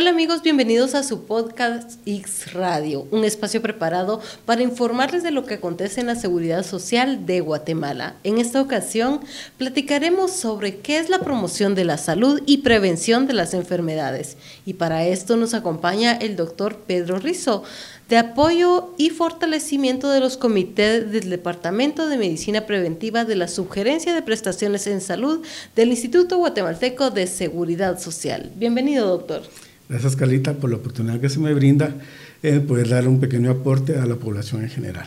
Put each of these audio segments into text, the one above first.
Hola amigos, bienvenidos a su podcast X Radio, un espacio preparado para informarles de lo que acontece en la seguridad social de Guatemala. En esta ocasión platicaremos sobre qué es la promoción de la salud y prevención de las enfermedades. Y para esto nos acompaña el doctor Pedro Rizo, de apoyo y fortalecimiento de los comités del Departamento de Medicina Preventiva de la Sugerencia de Prestaciones en Salud del Instituto Guatemalteco de Seguridad Social. Bienvenido, doctor. Gracias, Carlita, por la oportunidad que se me brinda de poder dar un pequeño aporte a la población en general.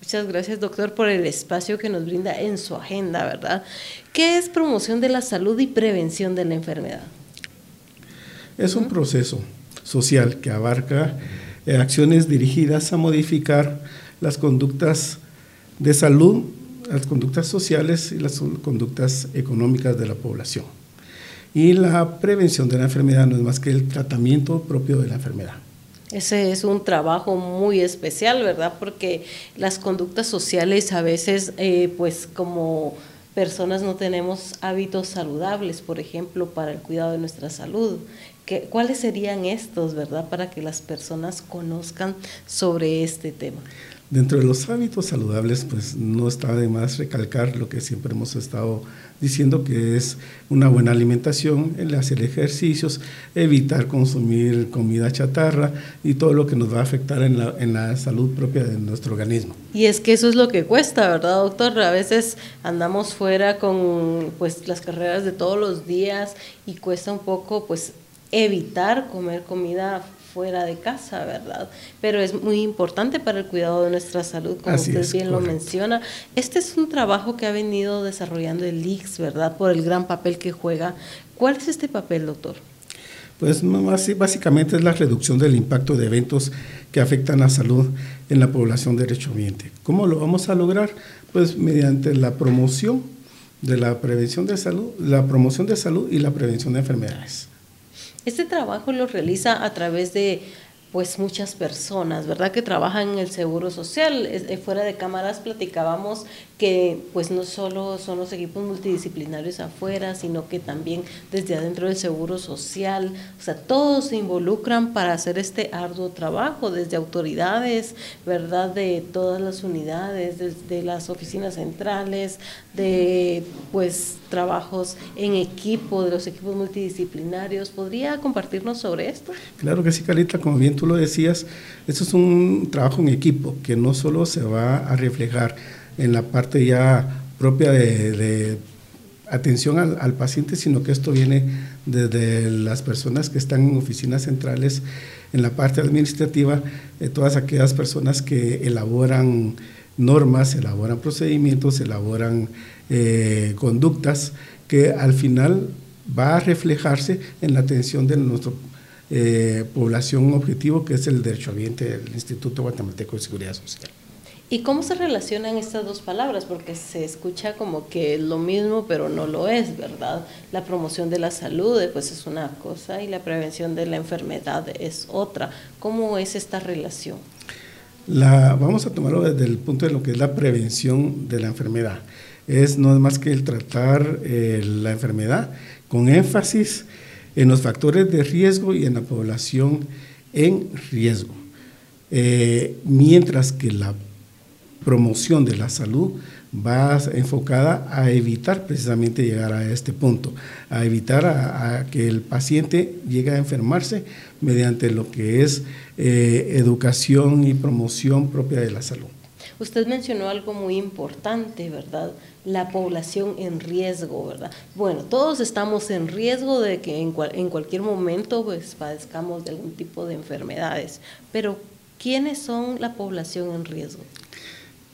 Muchas gracias, doctor, por el espacio que nos brinda en su agenda, ¿verdad? ¿Qué es promoción de la salud y prevención de la enfermedad? Es un proceso social que abarca eh, acciones dirigidas a modificar las conductas de salud, las conductas sociales y las conductas económicas de la población. Y la prevención de la enfermedad no es más que el tratamiento propio de la enfermedad. Ese es un trabajo muy especial, ¿verdad? Porque las conductas sociales a veces, eh, pues como personas no tenemos hábitos saludables, por ejemplo, para el cuidado de nuestra salud. ¿Qué, ¿Cuáles serían estos, verdad, para que las personas conozcan sobre este tema? Dentro de los hábitos saludables, pues no está de más recalcar lo que siempre hemos estado diciendo que es una buena alimentación, el hacer ejercicios, evitar consumir comida chatarra y todo lo que nos va a afectar en la, en la salud propia de nuestro organismo. Y es que eso es lo que cuesta, ¿verdad, doctor? A veces andamos fuera con pues las carreras de todos los días y cuesta un poco pues evitar comer comida fuera de casa, ¿verdad? Pero es muy importante para el cuidado de nuestra salud, como usted bien lo menciona. Este es un trabajo que ha venido desarrollando el IX, ¿verdad? Por el gran papel que juega. ¿Cuál es este papel, doctor? Pues básicamente es la reducción del impacto de eventos que afectan la salud en la población derechohabiente. ¿Cómo lo vamos a lograr? Pues mediante la promoción de la prevención de salud, la promoción de salud y la prevención de enfermedades. Este trabajo lo realiza a través de pues muchas personas, ¿verdad? Que trabajan en el Seguro Social. Eh, fuera de cámaras platicábamos que pues no solo son los equipos multidisciplinarios afuera, sino que también desde adentro del Seguro Social, o sea, todos se involucran para hacer este arduo trabajo, desde autoridades, ¿verdad? De todas las unidades, desde las oficinas centrales, de pues trabajos en equipo, de los equipos multidisciplinarios. ¿Podría compartirnos sobre esto? Claro que sí, Carlita, como bien tú lo decías, esto es un trabajo en equipo que no solo se va a reflejar en la parte ya propia de, atención al, paciente, sino que esto viene desde las personas que están en oficinas centrales, en la parte administrativa, de todas aquellas personas que elaboran normas, elaboran procedimientos, elaboran eh, conductas que al final va a reflejarse en la atención de nuestro eh, población objetivo, que es el derecho ambiente del Instituto Guatemalteco de Seguridad Social. ¿Y cómo se relacionan estas dos palabras? Porque se escucha como que es lo mismo, pero no lo es, ¿verdad? La promoción de la salud pues es una cosa y la prevención de la enfermedad es otra. ¿Cómo es esta relación? La, vamos a tomarlo desde el punto de lo que es la prevención de la enfermedad. Es no es más que el tratar eh, la enfermedad con énfasis en los factores de riesgo y en la población en riesgo. Eh, mientras que la promoción de la salud va enfocada a evitar precisamente llegar a este punto, a evitar que el paciente llegue a enfermarse mediante lo que es eh, educación y promoción propia de la salud. Usted mencionó algo muy importante, ¿verdad? La población en riesgo, ¿verdad? Bueno, todos estamos en riesgo de que en, en cualquier momento pues, padezcamos de algún tipo de enfermedades, pero ¿quiénes son la población en riesgo?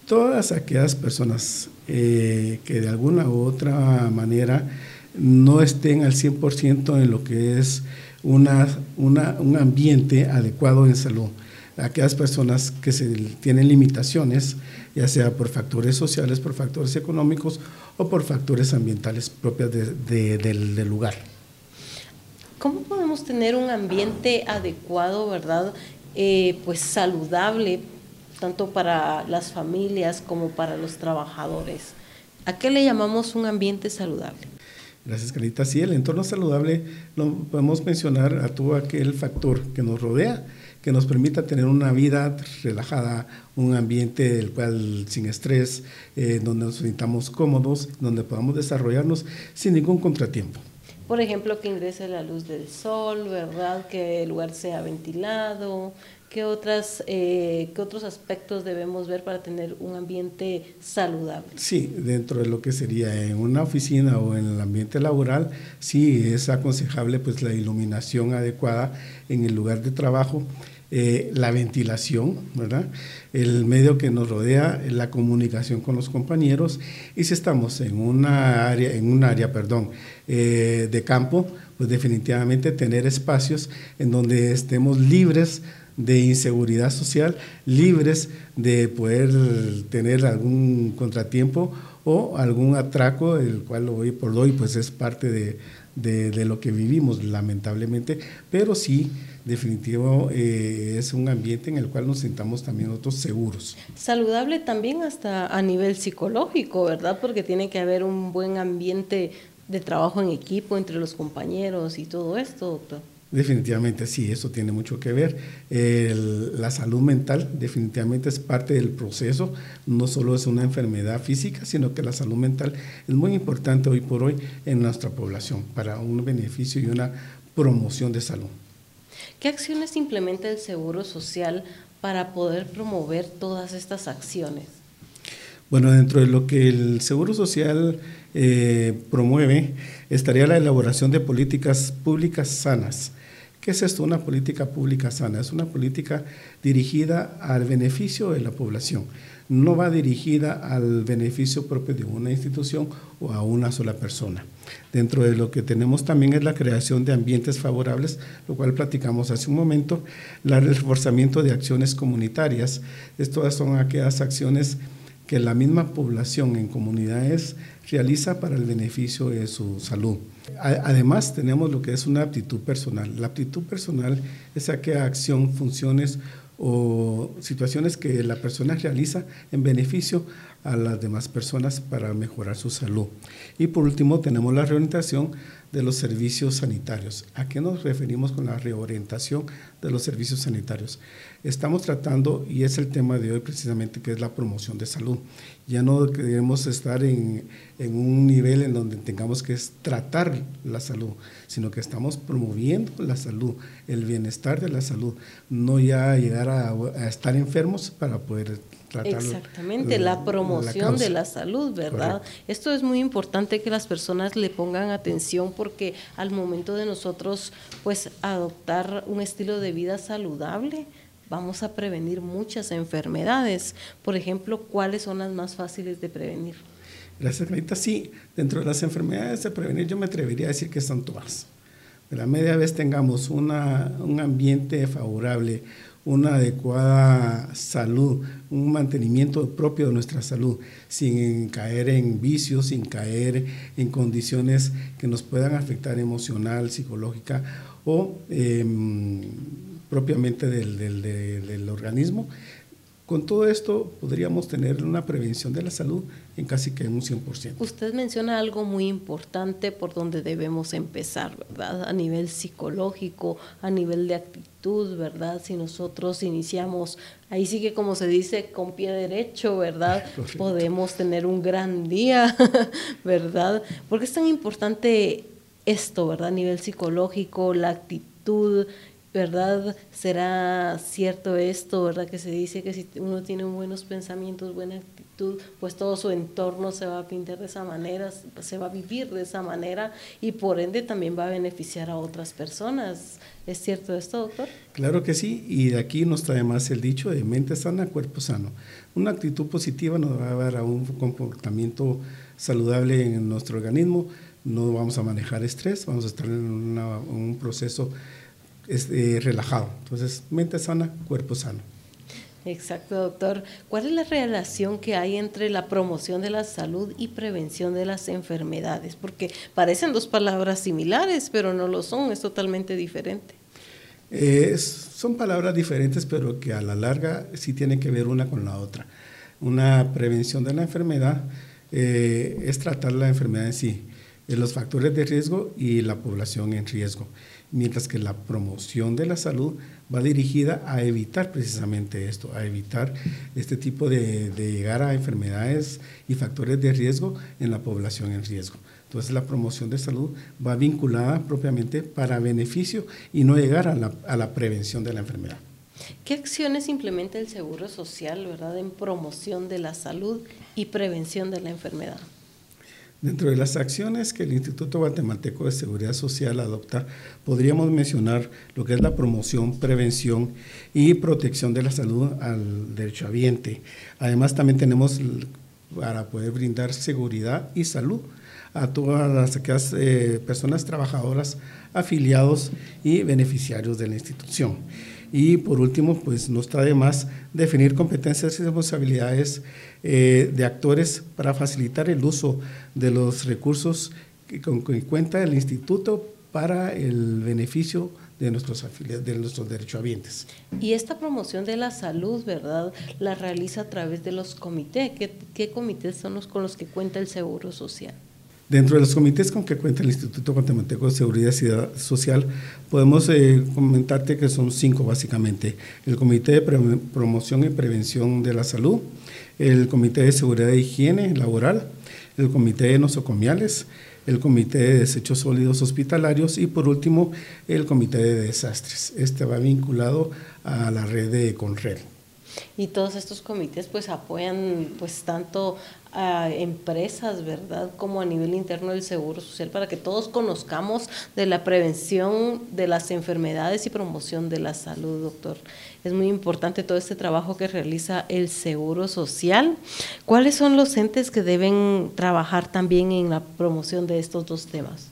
Todas aquellas personas eh, que de alguna u otra manera no estén al 100% en lo que es una, una, un ambiente adecuado en salud aquellas personas que se tienen limitaciones, ya sea por factores sociales, por factores económicos o por factores ambientales propios del, lugar. ¿Cómo podemos tener un ambiente adecuado, verdad? Eh, pues saludable, tanto para las familias como para los trabajadores. ¿A qué le llamamos un ambiente saludable? Gracias, Carita. Sí, el entorno saludable lo podemos mencionar a todo aquel factor que nos rodea, que nos permita tener una vida relajada, un ambiente del cual sin estrés, eh, donde nos sintamos cómodos, donde podamos desarrollarnos sin ningún contratiempo. Por ejemplo, que ingrese la luz del sol, ¿verdad? Que el lugar sea ventilado, ¿Qué, otras, eh, ¿Qué otros aspectos debemos ver para tener un ambiente saludable? Sí, dentro de lo que sería en una oficina o en el ambiente laboral, sí es aconsejable pues la iluminación adecuada en el lugar de trabajo, eh, la ventilación, ¿verdad? El medio que nos rodea, la comunicación con los compañeros y si estamos en una área, en un área, perdón, eh, de campo, pues definitivamente tener espacios en donde estemos libres de inseguridad social, libres de poder tener algún contratiempo o algún atraco, el cual hoy por hoy pues es parte de, de, lo que vivimos lamentablemente, pero sí definitivo eh, es un ambiente en el cual nos sintamos también nosotros seguros. Saludable también hasta a nivel psicológico, ¿verdad? Porque tiene que haber un buen ambiente de trabajo en equipo entre los compañeros y todo esto, doctor. Definitivamente sí, eso tiene mucho que ver. la salud mental definitivamente es parte del proceso, no solo es una enfermedad física, sino que la salud mental es muy importante hoy por hoy en nuestra población para un beneficio y una promoción de salud. ¿Qué acciones implementa el Seguro Social para poder promover todas estas acciones? Bueno, dentro de lo que el Seguro Social eh, promueve estaría la elaboración de políticas públicas sanas ¿Qué es esto? Una política pública sana. Es una política dirigida al beneficio de la población. No va dirigida al beneficio propio de una institución o a una sola persona. Dentro de lo que tenemos también es la creación de ambientes favorables, lo cual platicamos hace un momento, el reforzamiento de acciones comunitarias. Estas son aquellas acciones que la misma población en comunidades realiza para el beneficio de su salud. Además, tenemos lo que es una aptitud personal. La aptitud personal es aquella acción, funciones o situaciones que la persona realiza en beneficio a las demás personas para mejorar su salud. Y por último, tenemos la reorientación de los servicios sanitarios. ¿A qué nos referimos con la reorientación de los servicios sanitarios? Estamos tratando, y es el tema de hoy precisamente, que es la promoción de salud. Ya no queremos estar en, en un nivel en donde tengamos que tratar la salud, sino que estamos promoviendo la salud, el bienestar de la salud, no ya llegar a, a estar enfermos para poder Exactamente, la promoción de la salud, ¿verdad? Esto es muy importante que las personas le pongan atención porque al momento de nosotros pues adoptar un estilo de vida saludable, vamos a prevenir muchas enfermedades. Por ejemplo, ¿cuáles son las más fáciles de prevenir? Gracias, Clarita. Sí, dentro de las enfermedades de prevenir yo me atrevería a decir que son todas. De la media vez tengamos una, un ambiente favorable, una adecuada salud, un mantenimiento propio de nuestra salud, sin caer en vicios, sin caer en condiciones que nos puedan afectar emocional, psicológica o em, propiamente del, del organismo. Con todo esto podríamos tener una prevención de la salud en casi que un 100%. Usted menciona algo muy importante por donde debemos empezar, ¿verdad? A nivel psicológico, a nivel de actitud, ¿verdad? Si nosotros iniciamos, ahí sí que como se dice, con pie derecho, ¿verdad? Podemos tener un gran día, ¿verdad? Porque es tan importante esto, ¿verdad? A nivel psicológico, la actitud, ¿verdad? ¿Será cierto esto, verdad? Que se dice que si uno tiene buenos pensamientos, buena actitud, pues todo su entorno se va a pintar de esa manera, se va a vivir de esa manera y por ende también va a beneficiar a otras personas. ¿Es cierto esto, doctor? Claro que sí, y de aquí nos trae más el dicho de mente sana, cuerpo sano. Una actitud positiva nos va a dar a un comportamiento saludable en nuestro organismo, no vamos a manejar estrés, vamos a estar en un proceso es, eh, relajado. Entonces, mente sana, cuerpo sano. Exacto, doctor. ¿Cuál es la relación que hay entre la promoción de la salud y prevención de las enfermedades? Porque parecen dos palabras similares, pero no lo son, es totalmente diferente. son palabras diferentes, pero que a la larga sí tienen que ver una con la otra. Una prevención de la enfermedad eh, es tratar la enfermedad en sí. los factores de riesgo y la población en riesgo, mientras que la promoción de la salud va dirigida a evitar precisamente esto, a evitar este tipo de, llegar a enfermedades y factores de riesgo en la población en riesgo. Entonces la promoción de salud va vinculada propiamente para beneficio y no llegar a la, a la prevención de la enfermedad. ¿Qué acciones implementa el Seguro Social ¿verdad? en promoción de la salud y prevención de la enfermedad? Dentro de las acciones que el Instituto Guatemalteco de Seguridad Social adopta, podríamos mencionar lo que es la promoción, prevención y protección de la salud al derechohabiente. Además, también tenemos para poder brindar seguridad y salud a todas las eh, personas trabajadoras, afiliados y beneficiarios de la institución. Y por último, pues no está de más definir competencias y responsabilidades eh, de actores para facilitar el uso de los recursos que, con que cuenta el instituto para el beneficio de nuestros de nuestros derechohabientes. Y esta promoción de la salud, ¿verdad? La realiza a través de los comités. ¿Qué, qué comités son los con los que cuenta el Seguro Social? Dentro de los comités con que cuenta el Instituto Guatemalteco de Seguridad Social, podemos eh, comentarte que son cinco básicamente. El Comité de Promoción y Prevención de la Salud, el Comité de Seguridad e Higiene Laboral, el Comité de Nosocomiales, el Comité de Desechos Sólidos Hospitalarios y por último el Comité de Desastres. Este va vinculado a la red de Conred. Y todos estos comités pues apoyan pues tanto a empresas, ¿verdad? Como a nivel interno del Seguro Social para que todos conozcamos de la prevención de las enfermedades y promoción de la salud, doctor. Es muy importante todo este trabajo que realiza el Seguro Social. ¿Cuáles son los entes que deben trabajar también en la promoción de estos dos temas?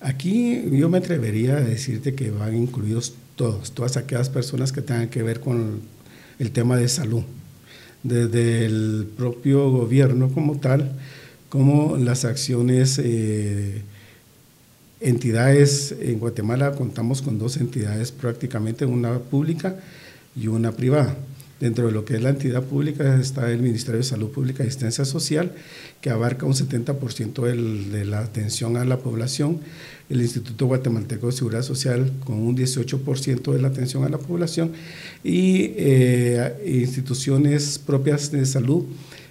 Aquí yo me atrevería a decirte que van incluidos todos, todas aquellas personas que tengan que ver con el tema de salud desde el propio gobierno como tal, como las acciones, eh, entidades, en Guatemala contamos con dos entidades prácticamente, una pública y una privada. Dentro de lo que es la entidad pública está el Ministerio de Salud Pública y Asistencia Social, que abarca un 70% de la atención a la población, el Instituto Guatemalteco de Seguridad Social con un 18% de la atención a la población y eh, instituciones propias de salud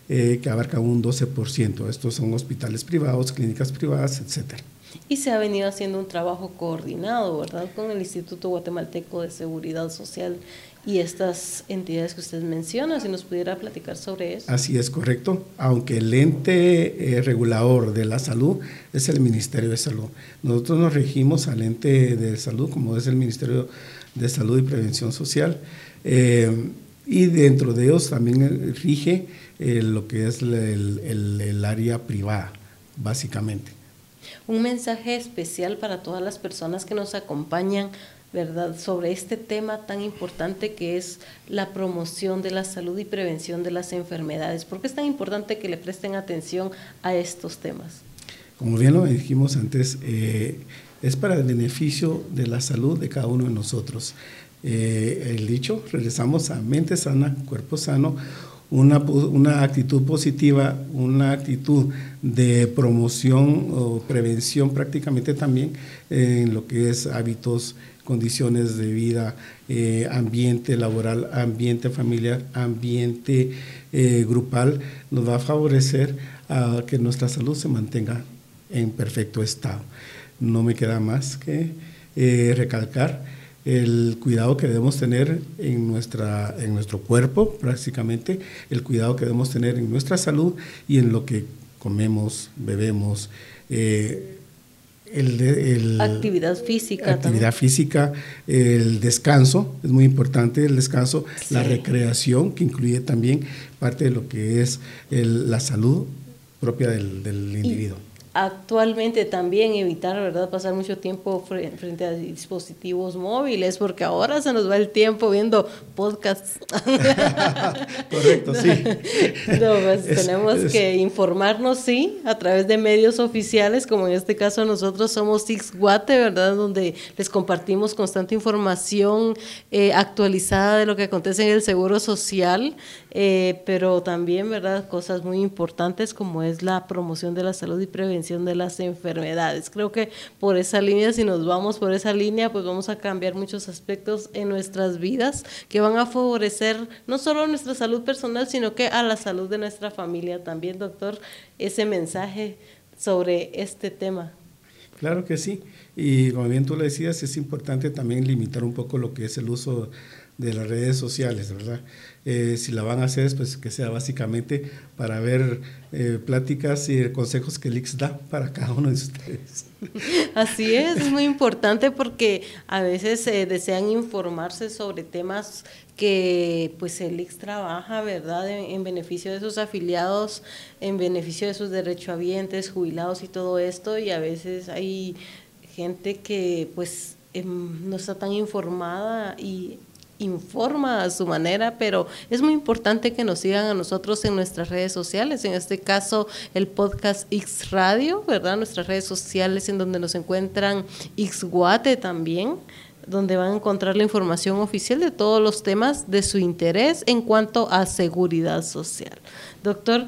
eh, que abarcan un 12%. Estos son hospitales privados, clínicas privadas, etcétera. Y se ha venido haciendo un trabajo coordinado, ¿verdad?, con el Instituto Guatemalteco de Seguridad Social y estas entidades que usted menciona, si nos pudiera platicar sobre eso. Así es, correcto. Aunque el ente eh, regulador de la salud es el Ministerio de Salud. Nosotros nos regimos al ente de salud, como es el Ministerio de Salud y Prevención Social, eh, y dentro de ellos también rige eh, lo que es el área privada, básicamente. Un mensaje especial para todas las personas que nos acompañan ¿verdad?, sobre este tema tan importante que es la promoción de la salud y prevención de las enfermedades. ¿Por qué es tan importante que le presten atención a estos temas? Como bien lo dijimos antes, eh, es para el beneficio de la salud de cada uno de nosotros. Eh, el dicho, regresamos a mente sana, cuerpo sano, una, una, actitud positiva, una actitud de promoción o prevención prácticamente también en lo que es hábitos condiciones de vida, eh, ambiente laboral, ambiente familiar, ambiente eh, grupal, nos va a favorecer a que nuestra salud se mantenga en perfecto estado. No me queda más que eh, recalcar el cuidado que debemos tener en, nuestra, en nuestro cuerpo, prácticamente, el cuidado que debemos tener en nuestra salud y en lo que comemos, bebemos. El, actividad física. Actividad física, el descanso, es muy importante el descanso, la recreación, que incluye también parte de lo que es la salud propia del, individuo actualmente también evitar, ¿verdad?, pasar mucho tiempo frente a dispositivos móviles, porque ahora se nos va el tiempo viendo podcasts. Correcto, sí. No, pues tenemos que informarnos, sí, a través de medios oficiales, como en este caso nosotros somos Six Guate, ¿verdad?, donde les compartimos constante información eh, actualizada de lo que acontece en el Seguro Social, eh, pero también, ¿verdad?, cosas muy importantes como es la promoción de la salud y prevención de las enfermedades. Creo que por esa línea, si nos vamos por esa línea, pues vamos a cambiar muchos aspectos en nuestras vidas que van a favorecer no solo nuestra salud personal, sino que a la salud de nuestra familia también, doctor, ese mensaje sobre este tema. Claro que sí. Y como bien tú le decías, es importante también limitar un poco lo que es el uso de las redes sociales, ¿verdad? Eh, si la van a hacer, pues que sea básicamente para ver eh, pláticas y consejos que el IX da para cada uno de ustedes. Así es, es muy importante porque a veces eh, desean informarse sobre temas que pues el IX trabaja, ¿verdad?, en, en, beneficio de sus afiliados, en beneficio de sus derechohabientes, jubilados y todo esto, y a veces hay gente que pues em, no está tan informada y informa a su manera, pero es muy importante que nos sigan a nosotros en nuestras redes sociales, en este caso el podcast X Radio, ¿verdad? Nuestras redes sociales en donde nos encuentran X Guate también donde van a encontrar la información oficial de todos los temas de su interés en cuanto a seguridad social. Doctor,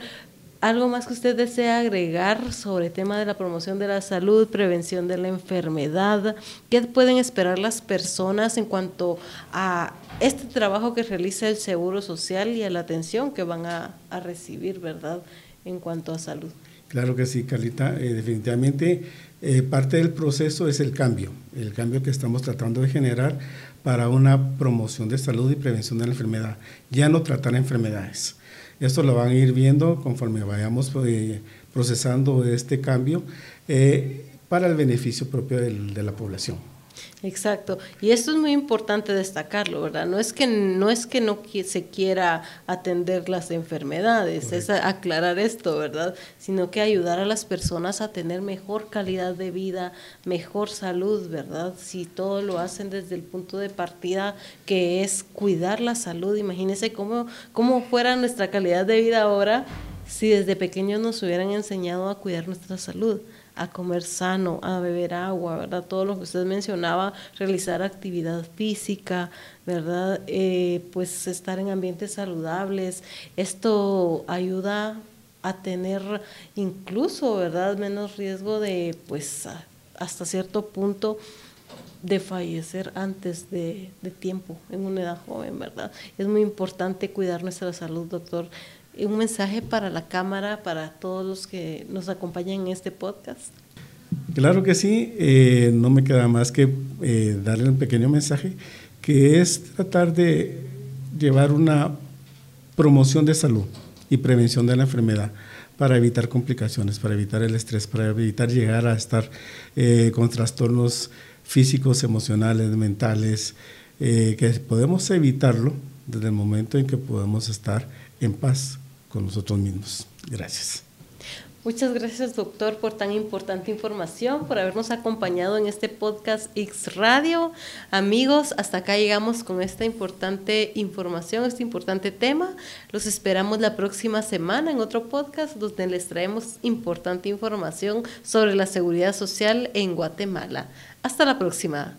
¿Algo más que usted desea agregar sobre el tema de la promoción de la salud, prevención de la enfermedad? ¿Qué pueden esperar las personas en cuanto a este trabajo que realiza el Seguro Social y a la atención que van a, recibir, verdad, en cuanto a salud? Claro que sí, Carlita. Eh, definitivamente eh, parte del proceso es el cambio, el cambio que estamos tratando de generar para una promoción de salud y prevención de la enfermedad. Ya no tratar enfermedades esto lo van a ir viendo conforme vayamos eh, procesando este cambio eh, para el beneficio propio de la población. Exacto. Y esto es muy importante destacarlo, ¿verdad? No es que no, es que no se quiera atender las enfermedades, es aclarar esto, ¿verdad? Sino que ayudar a las personas a tener mejor calidad de vida, mejor salud, ¿verdad? Si todo lo hacen desde el punto de partida que es cuidar la salud, imagínense cómo, cómo fuera nuestra calidad de vida ahora si desde pequeños nos hubieran enseñado a cuidar nuestra salud a comer sano, a beber agua, ¿verdad? Todo lo que usted mencionaba, realizar actividad física, ¿verdad? Eh, pues estar en ambientes saludables. Esto ayuda a tener incluso, ¿verdad? Menos riesgo de, pues, hasta cierto punto de fallecer antes de, de tiempo, en una edad joven, ¿verdad? Es muy importante cuidar nuestra salud, doctor un mensaje para la Cámara, para todos los que nos acompañan en este podcast? Claro que sí, eh, no me queda más que eh, darle un pequeño mensaje, que es tratar de llevar una promoción de salud y prevención de la enfermedad para evitar complicaciones, para evitar el estrés, para evitar llegar a estar eh, con trastornos físicos, emocionales, mentales, que podemos evitarlo desde el momento en que podemos estar en paz con nosotros mismos. Gracias. Muchas gracias, doctor, por tan importante información, por habernos acompañado en este podcast X Radio. Amigos, hasta acá llegamos con esta importante información, este importante tema. Los esperamos la próxima semana en otro podcast donde les traemos importante información sobre la seguridad social en Guatemala. Hasta la próxima.